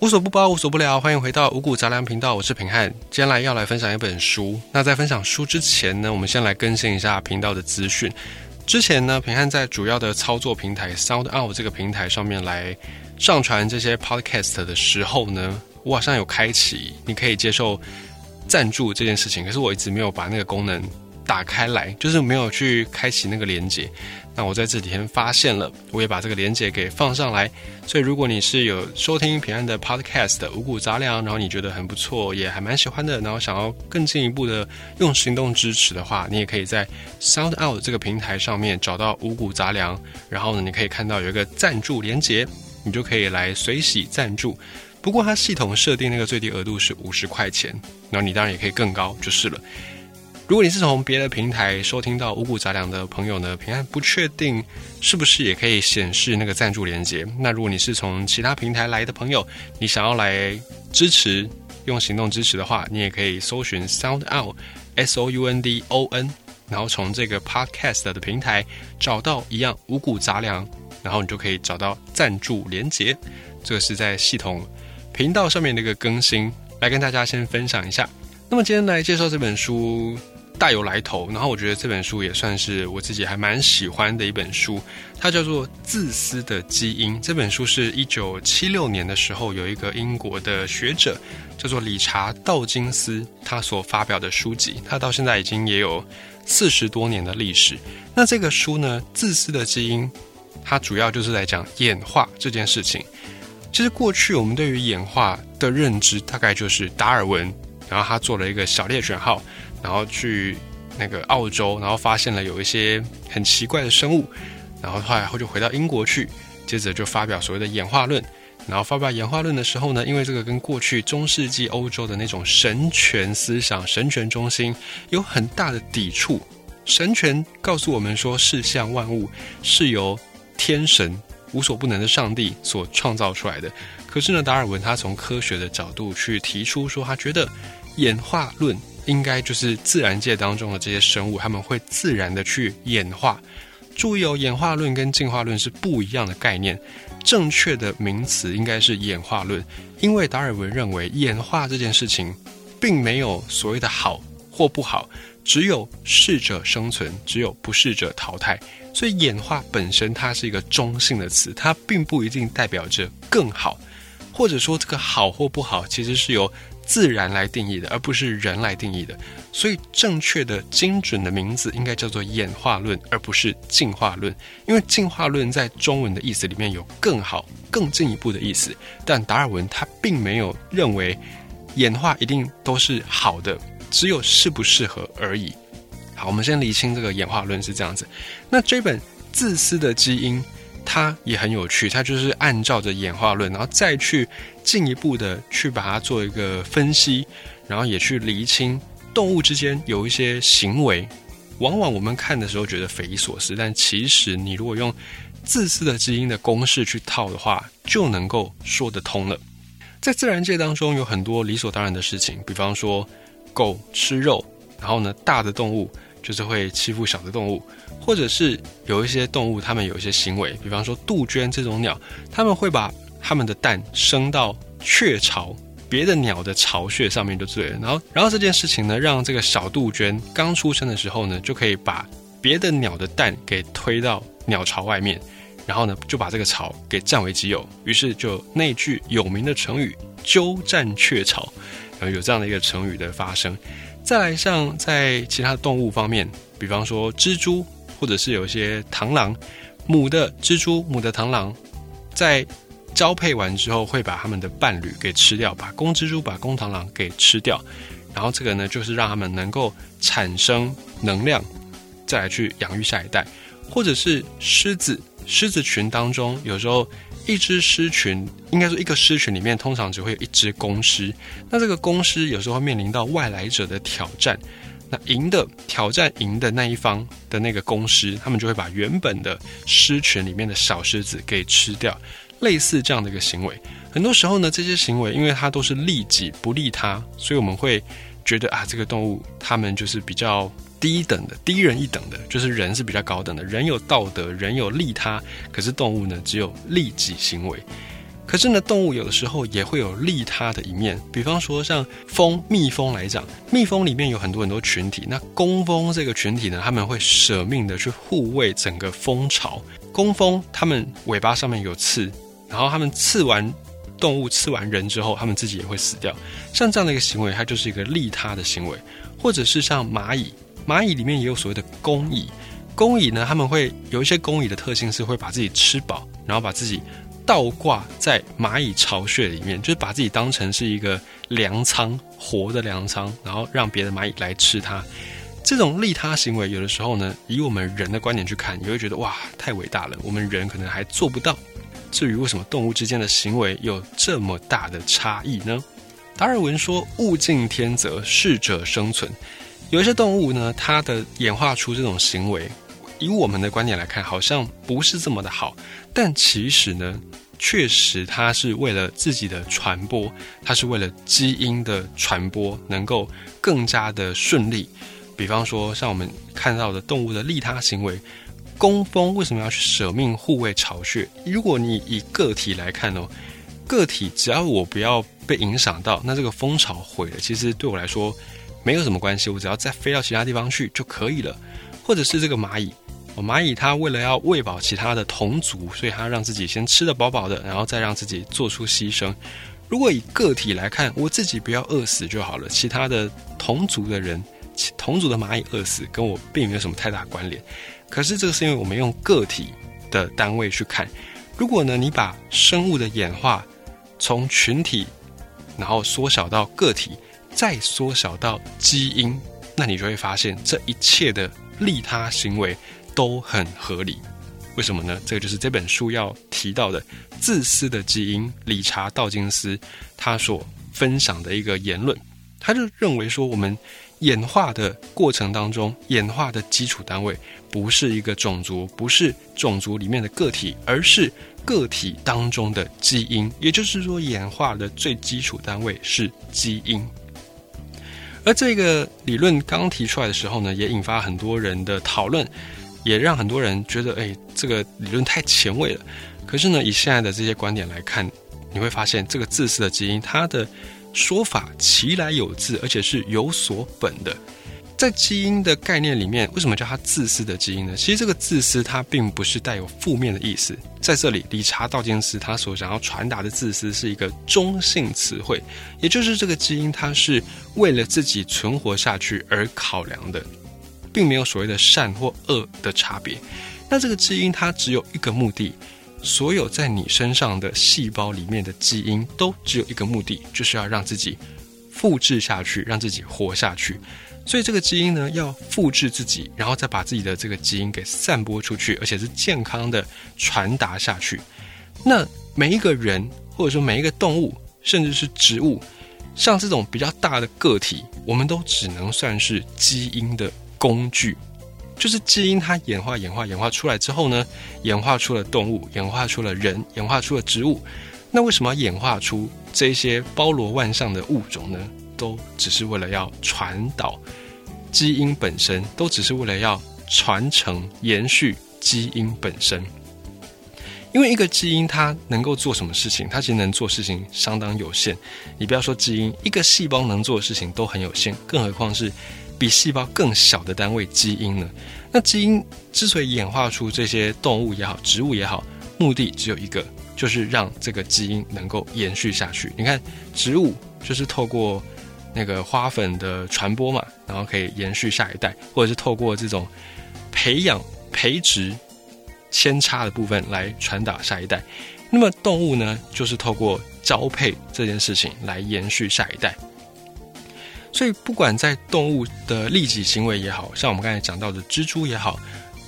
无所不包，无所不聊，欢迎回到五谷杂粮频道，我是平汉。今天来要来分享一本书。那在分享书之前呢，我们先来更新一下频道的资讯。之前呢，平汉在主要的操作平台 Sound Out 这个平台上面来上传这些 Podcast 的时候呢，我好像有开启你可以接受赞助这件事情，可是我一直没有把那个功能打开来，就是没有去开启那个连接。那我在这几天发现了，我也把这个连接给放上来。所以如果你是有收听平安的 Podcast 五谷杂粮，然后你觉得很不错，也还蛮喜欢的，然后想要更进一步的用行动支持的话，你也可以在 Sound Out 这个平台上面找到五谷杂粮，然后呢，你可以看到有一个赞助连接，你就可以来随喜赞助。不过它系统设定那个最低额度是五十块钱，然后你当然也可以更高就是了。如果你是从别的平台收听到五谷杂粮的朋友呢，平安不确定是不是也可以显示那个赞助连接。那如果你是从其他平台来的朋友，你想要来支持用行动支持的话，你也可以搜寻 Sound Out S O U N D O N，然后从这个 Podcast 的平台找到一样五谷杂粮，然后你就可以找到赞助连接。这是在系统频道上面的一个更新，来跟大家先分享一下。那么今天来介绍这本书。大有来头，然后我觉得这本书也算是我自己还蛮喜欢的一本书，它叫做《自私的基因》。这本书是一九七六年的时候，有一个英国的学者叫做理查道金斯，他所发表的书籍，他到现在已经也有四十多年的历史。那这个书呢，《自私的基因》，它主要就是在讲演化这件事情。其实过去我们对于演化的认知，大概就是达尔文，然后他做了一个小猎犬号。然后去那个澳洲，然后发现了有一些很奇怪的生物，然后后来后就回到英国去，接着就发表所谓的演化论。然后发表演化论的时候呢，因为这个跟过去中世纪欧洲的那种神权思想、神权中心有很大的抵触。神权告诉我们说，世相万物是由天神无所不能的上帝所创造出来的。可是呢，达尔文他从科学的角度去提出说，他觉得演化论。应该就是自然界当中的这些生物，他们会自然的去演化。注意哦，演化论跟进化论是不一样的概念。正确的名词应该是演化论，因为达尔文认为演化这件事情，并没有所谓的好或不好，只有适者生存，只有不适者淘汰。所以演化本身它是一个中性的词，它并不一定代表着更好，或者说这个好或不好，其实是由。自然来定义的，而不是人来定义的。所以，正确的、精准的名字应该叫做演化论，而不是进化论。因为进化论在中文的意思里面有更好、更进一步的意思，但达尔文他并没有认为演化一定都是好的，只有适不适合而已。好，我们先理清这个演化论是这样子。那这本《自私的基因》。它也很有趣，它就是按照着演化论，然后再去进一步的去把它做一个分析，然后也去厘清动物之间有一些行为，往往我们看的时候觉得匪夷所思，但其实你如果用自私的基因的公式去套的话，就能够说得通了。在自然界当中有很多理所当然的事情，比方说狗吃肉，然后呢大的动物。就是会欺负小的动物，或者是有一些动物，它们有一些行为，比方说杜鹃这种鸟，他们会把它们的蛋生到雀巢别的鸟的巢穴上面就对了。然后，然后这件事情呢，让这个小杜鹃刚出生的时候呢，就可以把别的鸟的蛋给推到鸟巢外面，然后呢，就把这个巢给占为己有。于是就那句有名的成语“鸠占鹊巢”，然后有这样的一个成语的发生。再来，像在其他动物方面，比方说蜘蛛，或者是有一些螳螂，母的蜘蛛、母的螳螂，在交配完之后，会把它们的伴侣给吃掉，把公蜘蛛、把公螳螂给吃掉，然后这个呢，就是让它们能够产生能量，再来去养育下一代，或者是狮子，狮子群当中，有时候。一只狮群，应该说一个狮群里面通常只会有一只公狮。那这个公狮有时候会面临到外来者的挑战，那赢的挑战赢的那一方的那个公狮，他们就会把原本的狮群里面的小狮子给吃掉。类似这样的一个行为，很多时候呢，这些行为因为它都是利己不利他，所以我们会觉得啊，这个动物它们就是比较。低等的、低人一等的，就是人是比较高等的。人有道德，人有利他，可是动物呢，只有利己行为。可是呢，动物有的时候也会有利他的一面，比方说像蜂、蜜蜂来讲，蜜蜂里面有很多很多群体，那工蜂这个群体呢，他们会舍命的去护卫整个蜂巢。工蜂它们尾巴上面有刺，然后它们刺完动物、刺完人之后，它们自己也会死掉。像这样的一个行为，它就是一个利他的行为，或者是像蚂蚁，蚂蚁里面也有所谓的工蚁，工蚁呢，他们会有一些工蚁的特性是会把自己吃饱，然后把自己。倒挂在蚂蚁巢穴里面，就是把自己当成是一个粮仓，活的粮仓，然后让别的蚂蚁来吃它。这种利他行为，有的时候呢，以我们人的观点去看，你会觉得哇，太伟大了，我们人可能还做不到。至于为什么动物之间的行为有这么大的差异呢？达尔文说：“物竞天择，适者生存。”有一些动物呢，它的演化出这种行为。以我们的观点来看，好像不是这么的好，但其实呢，确实它是为了自己的传播，它是为了基因的传播能够更加的顺利。比方说，像我们看到的动物的利他行为，工蜂为什么要去舍命护卫巢穴？如果你以个体来看哦，个体只要我不要被影响到，那这个蜂巢毁了，其实对我来说没有什么关系，我只要再飞到其他地方去就可以了，或者是这个蚂蚁。蚂蚁它为了要喂饱其他的同族，所以它让自己先吃得饱饱的，然后再让自己做出牺牲。如果以个体来看，我自己不要饿死就好了，其他的同族的人、同族的蚂蚁饿死跟我并没有什么太大关联。可是这个是因为我们用个体的单位去看。如果呢，你把生物的演化从群体，然后缩小到个体，再缩小到基因，那你就会发现这一切的利他行为。都很合理，为什么呢？这个就是这本书要提到的自私的基因。理查道金斯他所分享的一个言论，他就认为说，我们演化的过程当中，演化的基础单位不是一个种族，不是种族里面的个体，而是个体当中的基因。也就是说，演化的最基础单位是基因。而这个理论刚提出来的时候呢，也引发很多人的讨论。也让很多人觉得，哎，这个理论太前卫了。可是呢，以现在的这些观点来看，你会发现，这个自私的基因，它的说法其来有自，而且是有所本的。在基因的概念里面，为什么叫它自私的基因呢？其实这个自私，它并不是带有负面的意思。在这里，理查道金斯他所想要传达的自私是一个中性词汇，也就是这个基因，它是为了自己存活下去而考量的。并没有所谓的善或恶的差别，那这个基因它只有一个目的，所有在你身上的细胞里面的基因都只有一个目的，就是要让自己复制下去，让自己活下去。所以这个基因呢，要复制自己，然后再把自己的这个基因给散播出去，而且是健康的传达下去。那每一个人，或者说每一个动物，甚至是植物，像这种比较大的个体，我们都只能算是基因的。工具就是基因，它演化、演化、演化出来之后呢，演化出了动物，演化出了人，演化出了植物。那为什么要演化出这些包罗万象的物种呢？都只是为了要传导基因本身，都只是为了要传承、延续基因本身。因为一个基因它能够做什么事情，它其实能做事情相当有限。你不要说基因，一个细胞能做的事情都很有限，更何况是。比细胞更小的单位基因呢？那基因之所以演化出这些动物也好，植物也好，目的只有一个，就是让这个基因能够延续下去。你看，植物就是透过那个花粉的传播嘛，然后可以延续下一代，或者是透过这种培养培植扦插的部分来传达下一代。那么动物呢，就是透过交配这件事情来延续下一代。所以，不管在动物的利己行为也好像我们刚才讲到的蜘蛛也好，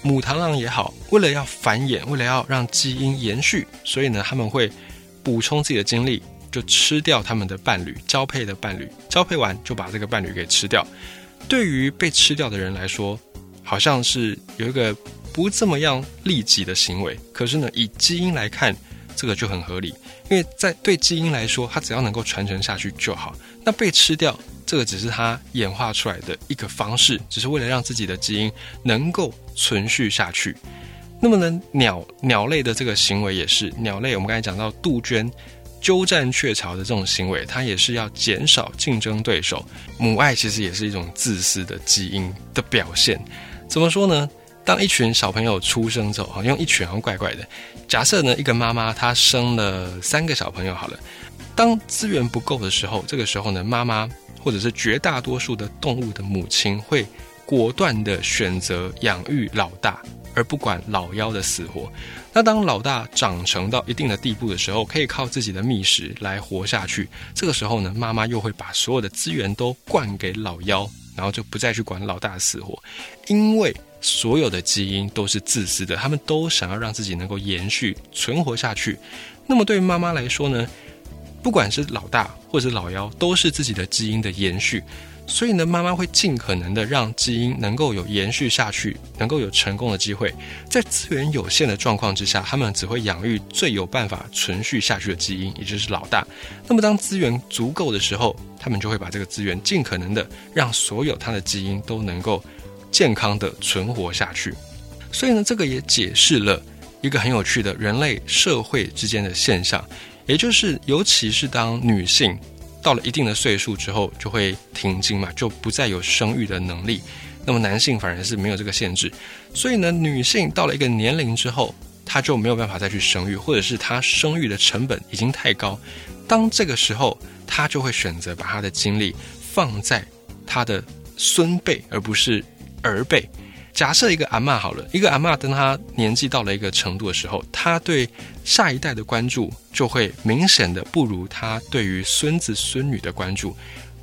母螳螂也好，为了要繁衍，为了要让基因延续，所以呢，他们会补充自己的精力，就吃掉他们的伴侣，交配的伴侣，交配完就把这个伴侣给吃掉。对于被吃掉的人来说，好像是有一个不这么样利己的行为，可是呢，以基因来看，这个就很合理，因为在对基因来说，它只要能够传承下去就好。那被吃掉。这个只是它演化出来的一个方式，只是为了让自己的基因能够存续下去。那么呢，鸟鸟类的这个行为也是，鸟类我们刚才讲到杜鹃，鸠占鹊巢的这种行为，它也是要减少竞争对手。母爱其实也是一种自私的基因的表现。怎么说呢？当一群小朋友出生之后，好像一群好像怪怪的。假设呢，一个妈妈她生了三个小朋友，好了，当资源不够的时候，这个时候呢，妈妈或者是绝大多数的动物的母亲会果断的选择养育老大，而不管老幺的死活。那当老大长成到一定的地步的时候，可以靠自己的觅食来活下去。这个时候呢，妈妈又会把所有的资源都灌给老幺，然后就不再去管老大的死活，因为。所有的基因都是自私的，他们都想要让自己能够延续存活下去。那么对于妈妈来说呢，不管是老大或者老幺，都是自己的基因的延续。所以呢，妈妈会尽可能的让基因能够有延续下去，能够有成功的机会。在资源有限的状况之下，他们只会养育最有办法存续下去的基因，也就是老大。那么当资源足够的时候，他们就会把这个资源尽可能的让所有他的基因都能够。健康的存活下去，所以呢，这个也解释了一个很有趣的人类社会之间的现象，也就是，尤其是当女性到了一定的岁数之后，就会停经嘛，就不再有生育的能力。那么男性反而是没有这个限制，所以呢，女性到了一个年龄之后，她就没有办法再去生育，或者是她生育的成本已经太高。当这个时候，她就会选择把她的精力放在她的孙辈，而不是。儿辈，假设一个阿妈好了，一个阿妈，等她年纪到了一个程度的时候，她对下一代的关注就会明显的不如她对于孙子孙女的关注。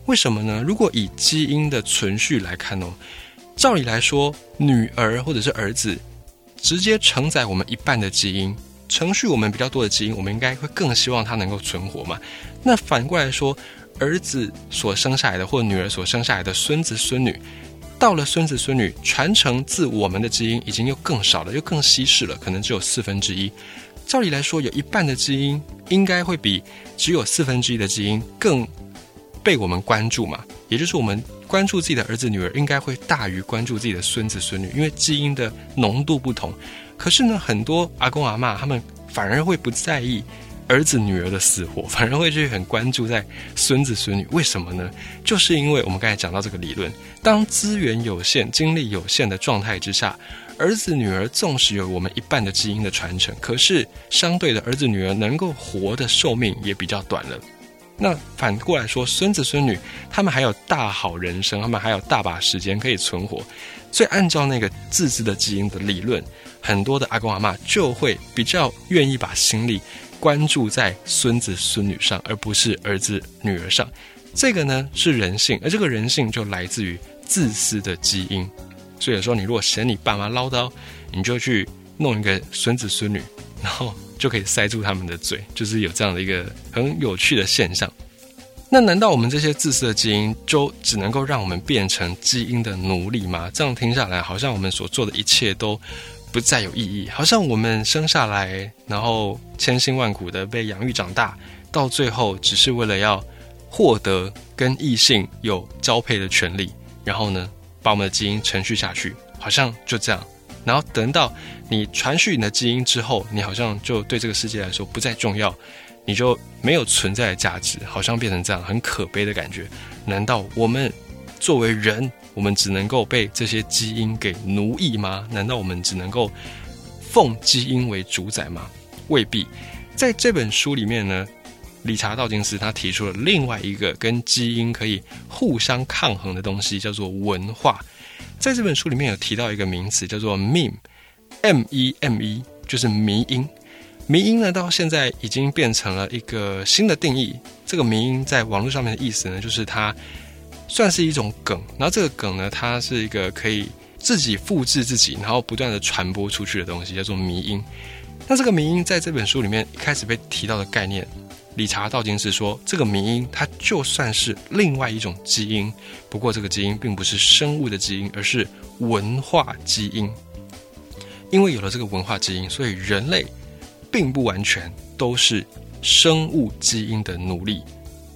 为什么呢？如果以基因的存续来看哦，照理来说，女儿或者是儿子直接承载我们一半的基因，程序我们比较多的基因，我们应该会更希望他能够存活嘛。那反过来说，儿子所生下来的，或女儿所生下来的孙子孙女。到了孙子孙女传承自我们的基因已经又更少了，又更稀释了，可能只有四分之一。照理来说，有一半的基因应该会比只有四分之一的基因更被我们关注嘛？也就是我们关注自己的儿子女儿，应该会大于关注自己的孙子孙女，因为基因的浓度不同。可是呢，很多阿公阿妈他们反而会不在意。儿子女儿的死活，反而会去很关注在孙子孙女，为什么呢？就是因为我们刚才讲到这个理论，当资源有限、精力有限的状态之下，儿子女儿纵使有我们一半的基因的传承，可是相对的，儿子女儿能够活的寿命也比较短了。那反过来说，孙子孙女他们还有大好人生，他们还有大把时间可以存活，所以按照那个自私的基因的理论，很多的阿公阿妈就会比较愿意把心力。关注在孙子孙女上，而不是儿子女儿上，这个呢是人性，而这个人性就来自于自私的基因。所以说，你如果嫌你爸妈唠叨，你就去弄一个孙子孙女，然后就可以塞住他们的嘴，就是有这样的一个很有趣的现象。那难道我们这些自私的基因就只能够让我们变成基因的奴隶吗？这样听下来，好像我们所做的一切都。不再有意义，好像我们生下来，然后千辛万苦的被养育长大，到最后只是为了要获得跟异性有交配的权利，然后呢，把我们的基因程序下去，好像就这样。然后等到你传续你的基因之后，你好像就对这个世界来说不再重要，你就没有存在的价值，好像变成这样很可悲的感觉。难道我们作为人？我们只能够被这些基因给奴役吗？难道我们只能够奉基因为主宰吗？未必。在这本书里面呢，理查道金斯他提出了另外一个跟基因可以互相抗衡的东西，叫做文化。在这本书里面有提到一个名词，叫做 meme，m e m e，就是迷音。迷音呢，到现在已经变成了一个新的定义。这个迷音在网络上面的意思呢，就是它。算是一种梗，然后这个梗呢，它是一个可以自己复制自己，然后不断的传播出去的东西，叫做迷因。那这个迷因在这本书里面一开始被提到的概念，理查道金是说，这个迷因它就算是另外一种基因，不过这个基因并不是生物的基因，而是文化基因。因为有了这个文化基因，所以人类并不完全都是生物基因的奴隶。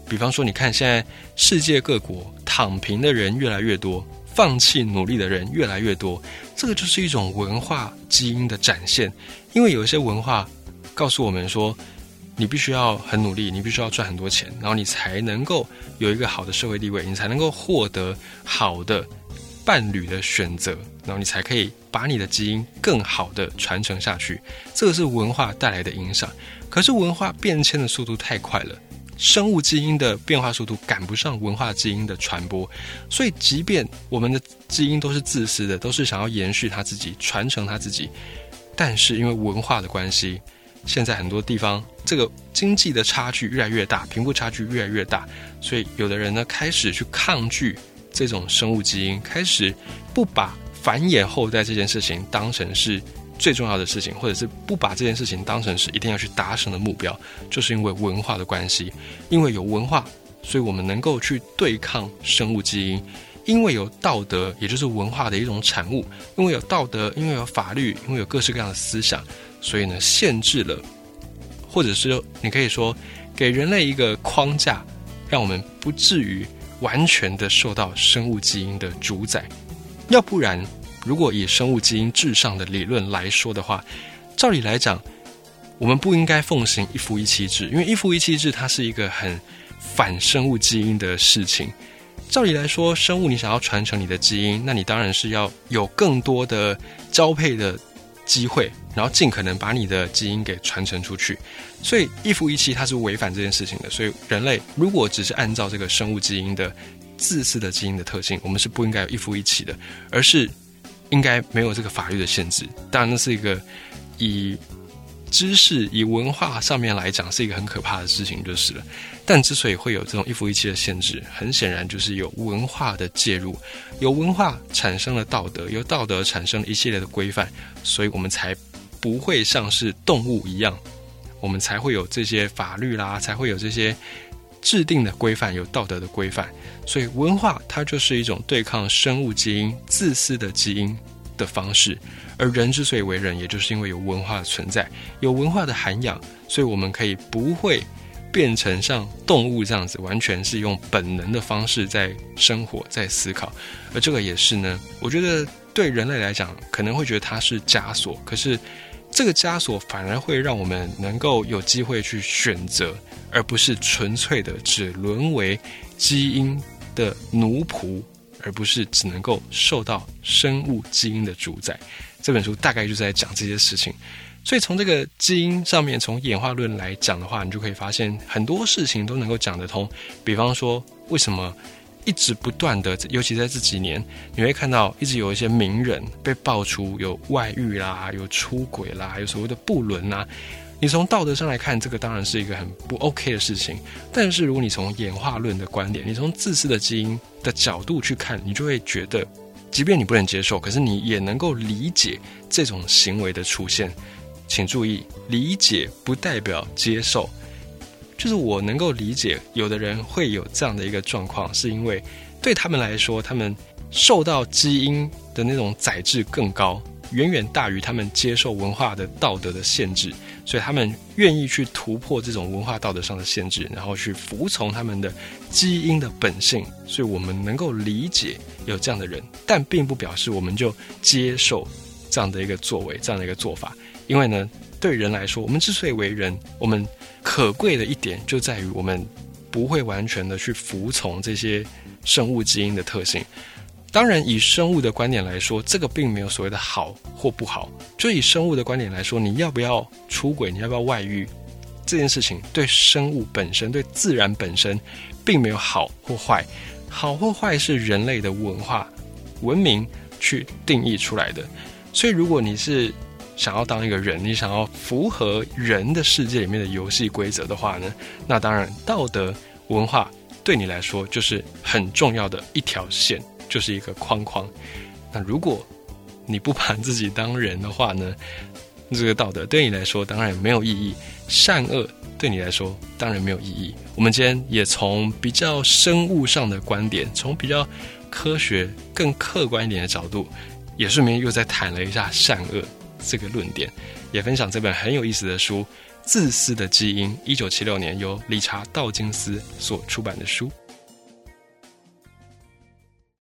比方说，你看现在世界各国躺平的人越来越多，放弃努力的人越来越多，这个就是一种文化基因的展现。因为有一些文化告诉我们说，你必须要很努力，你必须要赚很多钱，然后你才能够有一个好的社会地位，你才能够获得好的伴侣的选择，然后你才可以把你的基因更好的传承下去。这个是文化带来的影响。可是文化变迁的速度太快了，生物基因的变化速度赶不上文化基因的传播，所以即便我们的基因都是自私的，都是想要延续他自己、传承他自己，但是因为文化的关系。现在很多地方，这个经济的差距越来越大，贫富差距越来越大，所以有的人呢开始去抗拒这种生物基因，开始不把繁衍后代这件事情当成是最重要的事情，或者是不把这件事情当成是一定要去达成的目标，就是因为文化的关系，因为有文化，所以我们能够去对抗生物基因，因为有道德，也就是文化的一种产物，因为有道德，因为有法律，因为有各式各样的思想。所以呢，限制了，或者是你可以说，给人类一个框架，让我们不至于完全的受到生物基因的主宰。要不然，如果以生物基因至上的理论来说的话，照理来讲，我们不应该奉行一夫一妻制，因为一夫一妻制它是一个很反生物基因的事情。照理来说，生物你想要传承你的基因，那你当然是要有更多的交配的。机会，然后尽可能把你的基因给传承出去，所以一夫一妻它是违反这件事情的。所以人类如果只是按照这个生物基因的自私的基因的特性，我们是不应该有一夫一妻的，而是应该没有这个法律的限制。当然，那是一个以。知识以文化上面来讲是一个很可怕的事情，就是了。但之所以会有这种一夫一妻的限制，很显然就是有文化的介入，有文化产生了道德，由道德产生了一系列的规范，所以我们才不会像是动物一样，我们才会有这些法律啦，才会有这些制定的规范，有道德的规范。所以文化它就是一种对抗生物基因、自私的基因的方式。而人之所以为人，也就是因为有文化的存在，有文化的涵养，所以我们可以不会变成像动物这样子，完全是用本能的方式在生活、在思考。而这个也是呢，我觉得对人类来讲，可能会觉得它是枷锁，可是这个枷锁反而会让我们能够有机会去选择，而不是纯粹的只沦为基因的奴仆，而不是只能够受到生物基因的主宰。这本书大概就在讲这些事情，所以从这个基因上面，从演化论来讲的话，你就可以发现很多事情都能够讲得通。比方说，为什么一直不断的，尤其在这几年，你会看到一直有一些名人被爆出有外遇啦、有出轨啦、有所谓的不伦啦。你从道德上来看，这个当然是一个很不 OK 的事情。但是如果你从演化论的观点，你从自私的基因的角度去看，你就会觉得。即便你不能接受，可是你也能够理解这种行为的出现。请注意，理解不代表接受。就是我能够理解，有的人会有这样的一个状况，是因为对他们来说，他们受到基因的那种载质更高。远远大于他们接受文化的道德的限制，所以他们愿意去突破这种文化道德上的限制，然后去服从他们的基因的本性。所以我们能够理解有这样的人，但并不表示我们就接受这样的一个作为、这样的一个做法。因为呢，对人来说，我们之所以为人，我们可贵的一点就在于我们不会完全的去服从这些生物基因的特性。当然，以生物的观点来说，这个并没有所谓的好或不好。就以生物的观点来说，你要不要出轨，你要不要外遇，这件事情对生物本身、对自然本身，并没有好或坏。好或坏是人类的文化、文明去定义出来的。所以，如果你是想要当一个人，你想要符合人的世界里面的游戏规则的话呢，那当然道德文化对你来说就是很重要的一条线。就是一个框框。那如果你不把自己当人的话呢？这个道德对你来说当然没有意义，善恶对你来说当然没有意义。我们今天也从比较生物上的观点，从比较科学、更客观一点的角度，也顺便又再谈了一下善恶这个论点，也分享这本很有意思的书《自私的基因》，一九七六年由理查道金斯所出版的书。